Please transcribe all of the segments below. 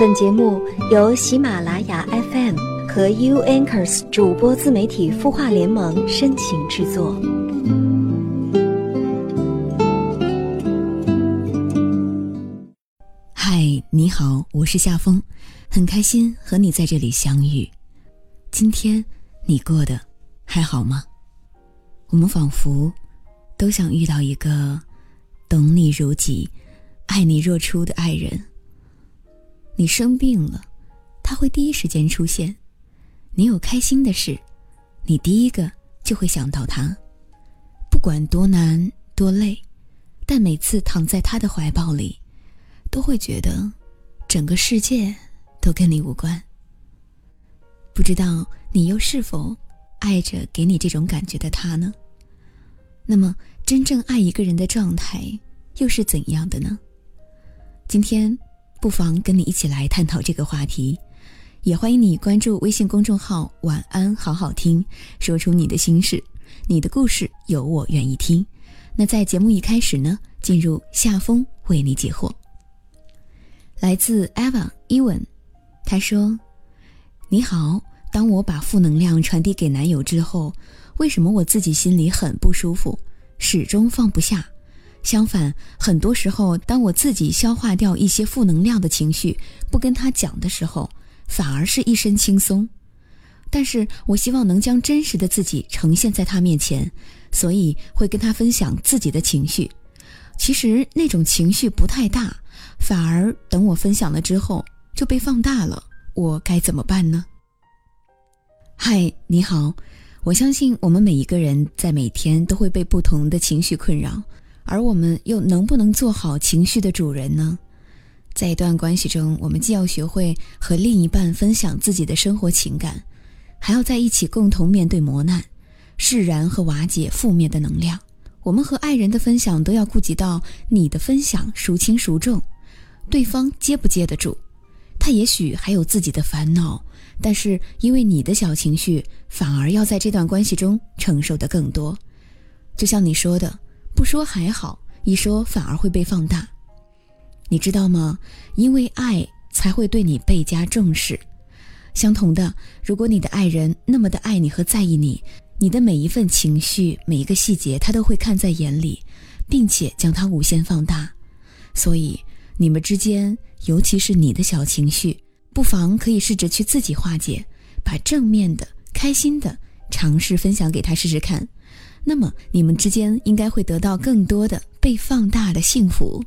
本节目由喜马拉雅 FM 和 U Anchors 主播自媒体孵化联盟深情制作。嗨，你好，我是夏风，很开心和你在这里相遇。今天你过得还好吗？我们仿佛都想遇到一个懂你如己、爱你若初的爱人。你生病了，他会第一时间出现；你有开心的事，你第一个就会想到他。不管多难多累，但每次躺在他的怀抱里，都会觉得整个世界都跟你无关。不知道你又是否爱着给你这种感觉的他呢？那么，真正爱一个人的状态又是怎样的呢？今天。不妨跟你一起来探讨这个话题，也欢迎你关注微信公众号“晚安好好听”，说出你的心事，你的故事有我愿意听。那在节目一开始呢，进入夏风为你解惑。来自 Eva 伊文，他说：“你好，当我把负能量传递给男友之后，为什么我自己心里很不舒服，始终放不下？”相反，很多时候，当我自己消化掉一些负能量的情绪，不跟他讲的时候，反而是一身轻松。但是我希望能将真实的自己呈现在他面前，所以会跟他分享自己的情绪。其实那种情绪不太大，反而等我分享了之后就被放大了。我该怎么办呢？嗨，你好，我相信我们每一个人在每天都会被不同的情绪困扰。而我们又能不能做好情绪的主人呢？在一段关系中，我们既要学会和另一半分享自己的生活情感，还要在一起共同面对磨难，释然和瓦解负面的能量。我们和爱人的分享都要顾及到你的分享孰轻孰重，对方接不接得住。他也许还有自己的烦恼，但是因为你的小情绪，反而要在这段关系中承受的更多。就像你说的。不说还好，一说反而会被放大。你知道吗？因为爱才会对你倍加重视。相同的，如果你的爱人那么的爱你和在意你，你的每一份情绪、每一个细节，他都会看在眼里，并且将它无限放大。所以，你们之间，尤其是你的小情绪，不妨可以试着去自己化解，把正面的、开心的尝试分享给他试试看。那么你们之间应该会得到更多的被放大的幸福。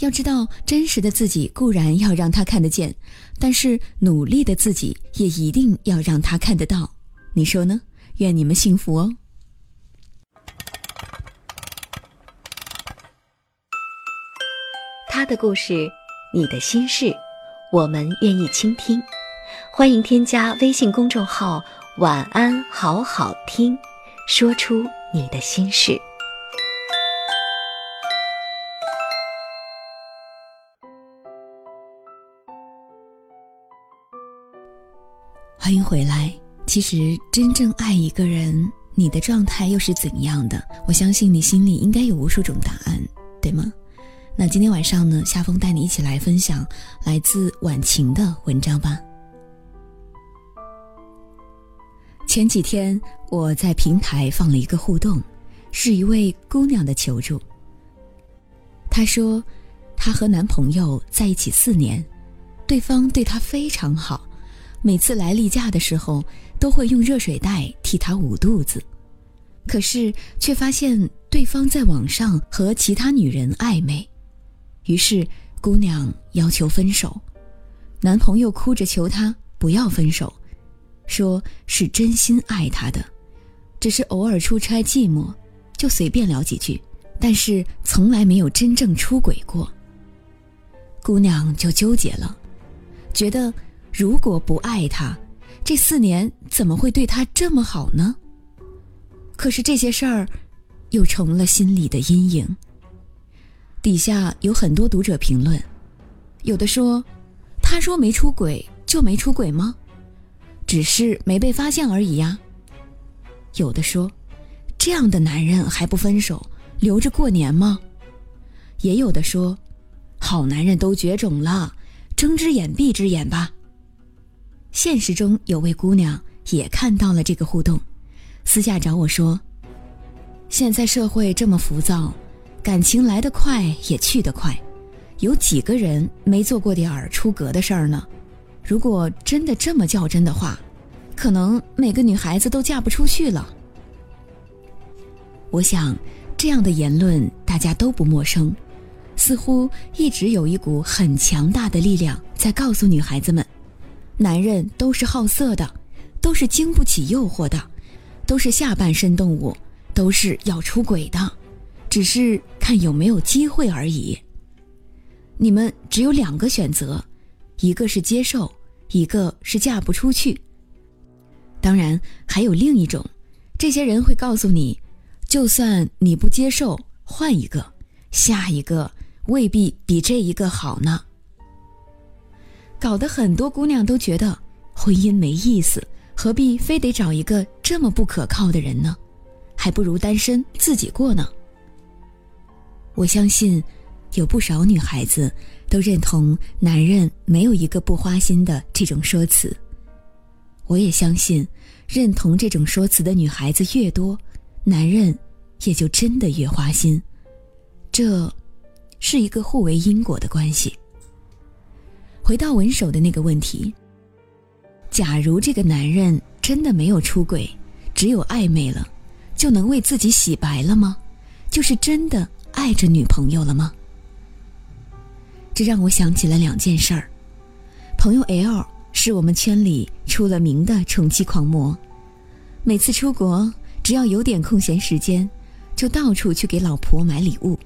要知道，真实的自己固然要让他看得见，但是努力的自己也一定要让他看得到。你说呢？愿你们幸福哦。他的故事，你的心事，我们愿意倾听。欢迎添加微信公众号“晚安好好听”。说出你的心事。欢迎回来。其实，真正爱一个人，你的状态又是怎样的？我相信你心里应该有无数种答案，对吗？那今天晚上呢，夏风带你一起来分享来自晚晴的文章吧。前几天我在平台放了一个互动，是一位姑娘的求助。她说，她和男朋友在一起四年，对方对她非常好，每次来例假的时候都会用热水袋替她捂肚子，可是却发现对方在网上和其他女人暧昧，于是姑娘要求分手，男朋友哭着求她不要分手。说是真心爱他的，只是偶尔出差寂寞，就随便聊几句，但是从来没有真正出轨过。姑娘就纠结了，觉得如果不爱他，这四年怎么会对他这么好呢？可是这些事儿，又成了心里的阴影。底下有很多读者评论，有的说：“他说没出轨就没出轨吗？”只是没被发现而已呀。有的说，这样的男人还不分手，留着过年吗？也有的说，好男人都绝种了，睁只眼闭只眼吧。现实中有位姑娘也看到了这个互动，私下找我说：“现在社会这么浮躁，感情来得快也去得快，有几个人没做过点儿出格的事儿呢？如果真的这么较真的话，可能每个女孩子都嫁不出去了。”我想，这样的言论大家都不陌生，似乎一直有一股很强大的力量在告诉女孩子们。男人都是好色的，都是经不起诱惑的，都是下半身动物，都是要出轨的，只是看有没有机会而已。你们只有两个选择，一个是接受，一个是嫁不出去。当然还有另一种，这些人会告诉你，就算你不接受，换一个，下一个未必比这一个好呢。搞得很多姑娘都觉得婚姻没意思，何必非得找一个这么不可靠的人呢？还不如单身自己过呢。我相信，有不少女孩子都认同男人没有一个不花心的这种说辞。我也相信，认同这种说辞的女孩子越多，男人也就真的越花心。这，是一个互为因果的关系。回到文首的那个问题，假如这个男人真的没有出轨，只有暧昧了，就能为自己洗白了吗？就是真的爱着女朋友了吗？这让我想起了两件事儿。朋友 L 是我们圈里出了名的宠妻狂魔，每次出国只要有点空闲时间，就到处去给老婆买礼物。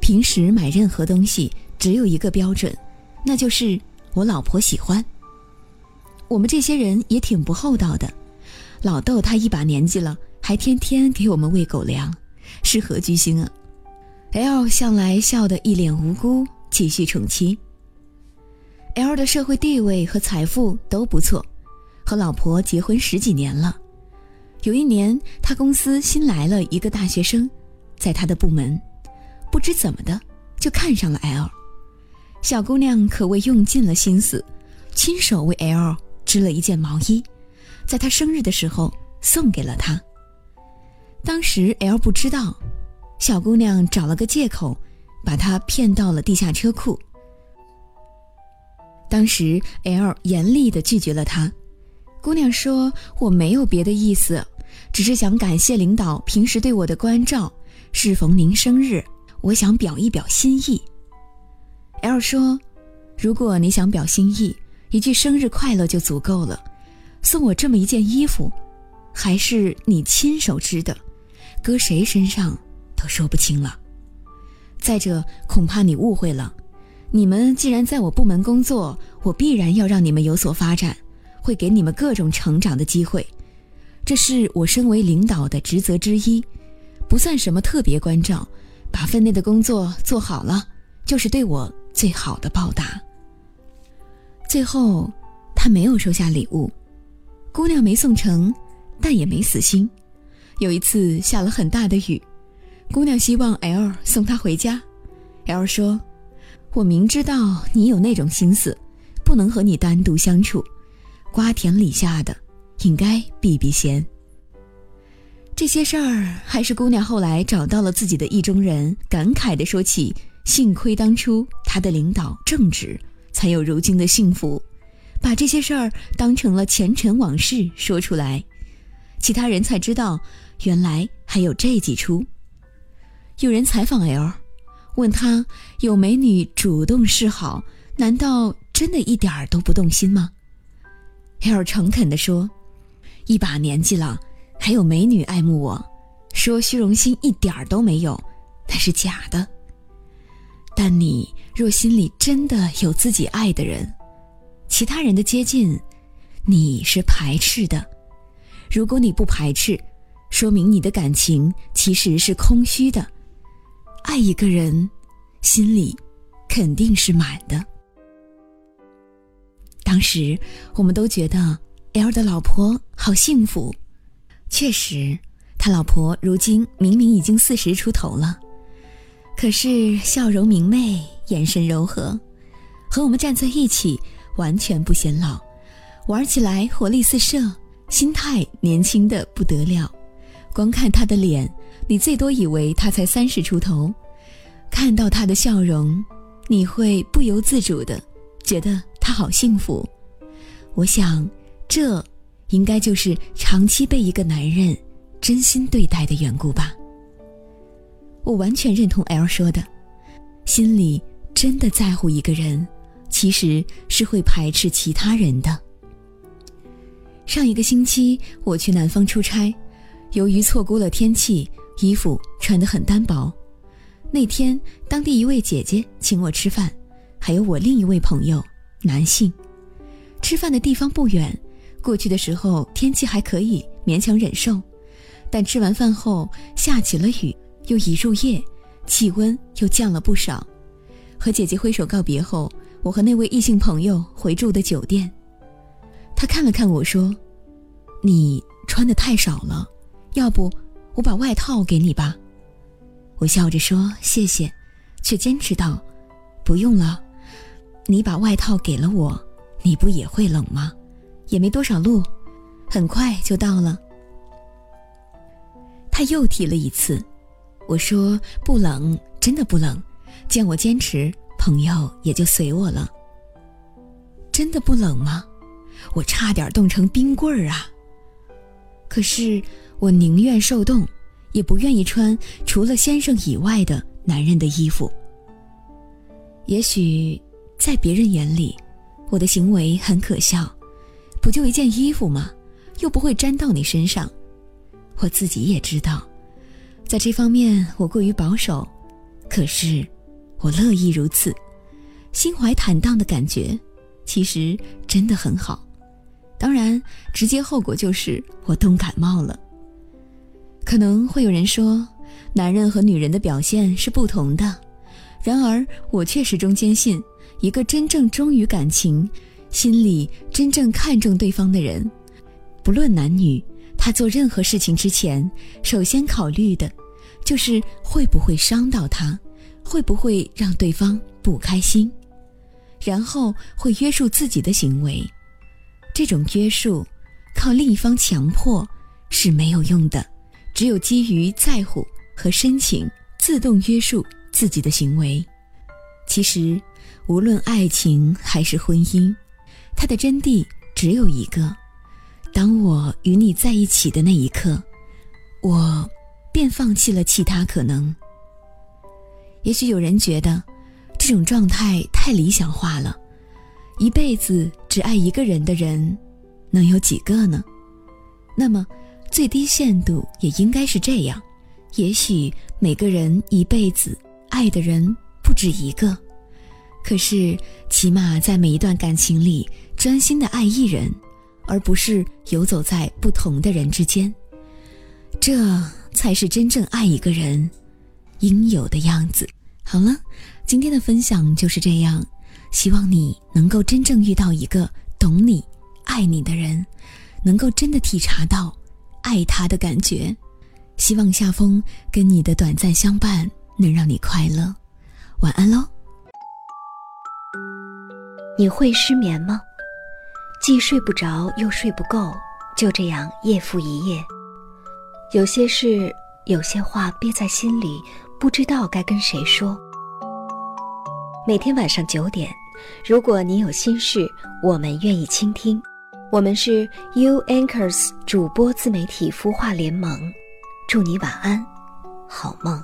平时买任何东西只有一个标准。那就是我老婆喜欢。我们这些人也挺不厚道的，老豆他一把年纪了，还天天给我们喂狗粮，是何居心啊？L 向来笑得一脸无辜，继续宠妻。L 的社会地位和财富都不错，和老婆结婚十几年了。有一年，他公司新来了一个大学生，在他的部门，不知怎么的就看上了 L。小姑娘可谓用尽了心思，亲手为 L 织了一件毛衣，在他生日的时候送给了他。当时 L 不知道，小姑娘找了个借口，把他骗到了地下车库。当时 L 严厉地拒绝了他，姑娘说：“我没有别的意思，只是想感谢领导平时对我的关照。适逢您生日，我想表一表心意。” L 说：“如果你想表心意，一句生日快乐就足够了。送我这么一件衣服，还是你亲手织的，搁谁身上都说不清了。再者，恐怕你误会了。你们既然在我部门工作，我必然要让你们有所发展，会给你们各种成长的机会。这是我身为领导的职责之一，不算什么特别关照，把分内的工作做好了，就是对我。”最好的报答。最后，他没有收下礼物，姑娘没送成，但也没死心。有一次下了很大的雨，姑娘希望 L 送她回家。L 说：“我明知道你有那种心思，不能和你单独相处，瓜田李下的，应该避避嫌。”这些事儿，还是姑娘后来找到了自己的意中人，感慨地说起。幸亏当初他的领导正直，才有如今的幸福。把这些事儿当成了前尘往事说出来，其他人才知道，原来还有这几出。有人采访 L，问他有美女主动示好，难道真的一点儿都不动心吗？L 诚恳地说：“一把年纪了，还有美女爱慕我，说虚荣心一点儿都没有，那是假的。”但你若心里真的有自己爱的人，其他人的接近，你是排斥的。如果你不排斥，说明你的感情其实是空虚的。爱一个人，心里肯定是满的。当时我们都觉得 L 的老婆好幸福，确实，他老婆如今明明已经四十出头了。可是笑容明媚，眼神柔和，和我们站在一起，完全不显老，玩起来活力四射，心态年轻的不得了。光看他的脸，你最多以为他才三十出头；看到他的笑容，你会不由自主的觉得他好幸福。我想，这应该就是长期被一个男人真心对待的缘故吧。我完全认同 L 说的，心里真的在乎一个人，其实是会排斥其他人的。上一个星期我去南方出差。由于错估了天气，衣服穿得很单薄。那天，当地一位姐姐请我吃饭，还有我另一位朋友，男性。吃饭的地方不远，过去的时候天气还可以，勉强忍受。但吃完饭后下起了雨，又已入夜，气温又降了不少。和姐姐挥手告别后，我和那位异性朋友回住的酒店。他看了看我说：“你穿的太少了。”要不，我把外套给你吧。我笑着说谢谢，却坚持道：“不用了，你把外套给了我，你不也会冷吗？也没多少路，很快就到了。”他又提了一次，我说不冷，真的不冷。见我坚持，朋友也就随我了。真的不冷吗？我差点冻成冰棍儿啊！可是。我宁愿受冻，也不愿意穿除了先生以外的男人的衣服。也许，在别人眼里，我的行为很可笑，不就一件衣服吗？又不会沾到你身上。我自己也知道，在这方面我过于保守，可是，我乐意如此，心怀坦荡的感觉，其实真的很好。当然，直接后果就是我冻感冒了。可能会有人说，男人和女人的表现是不同的。然而，我却始终坚信，一个真正忠于感情、心里真正看重对方的人，不论男女，他做任何事情之前，首先考虑的，就是会不会伤到他，会不会让对方不开心，然后会约束自己的行为。这种约束，靠另一方强迫是没有用的。只有基于在乎和深情，自动约束自己的行为。其实，无论爱情还是婚姻，它的真谛只有一个：当我与你在一起的那一刻，我便放弃了其他可能。也许有人觉得，这种状态太理想化了。一辈子只爱一个人的人，能有几个呢？那么。最低限度也应该是这样，也许每个人一辈子爱的人不止一个，可是起码在每一段感情里专心的爱一人，而不是游走在不同的人之间，这才是真正爱一个人应有的样子。好了，今天的分享就是这样，希望你能够真正遇到一个懂你、爱你的人，能够真的体察到。爱他的感觉，希望夏风跟你的短暂相伴能让你快乐。晚安喽。你会失眠吗？既睡不着又睡不够，就这样夜复一夜。有些事，有些话憋在心里，不知道该跟谁说。每天晚上九点，如果你有心事，我们愿意倾听。我们是 U Anchors 主播自媒体孵化联盟，祝你晚安，好梦。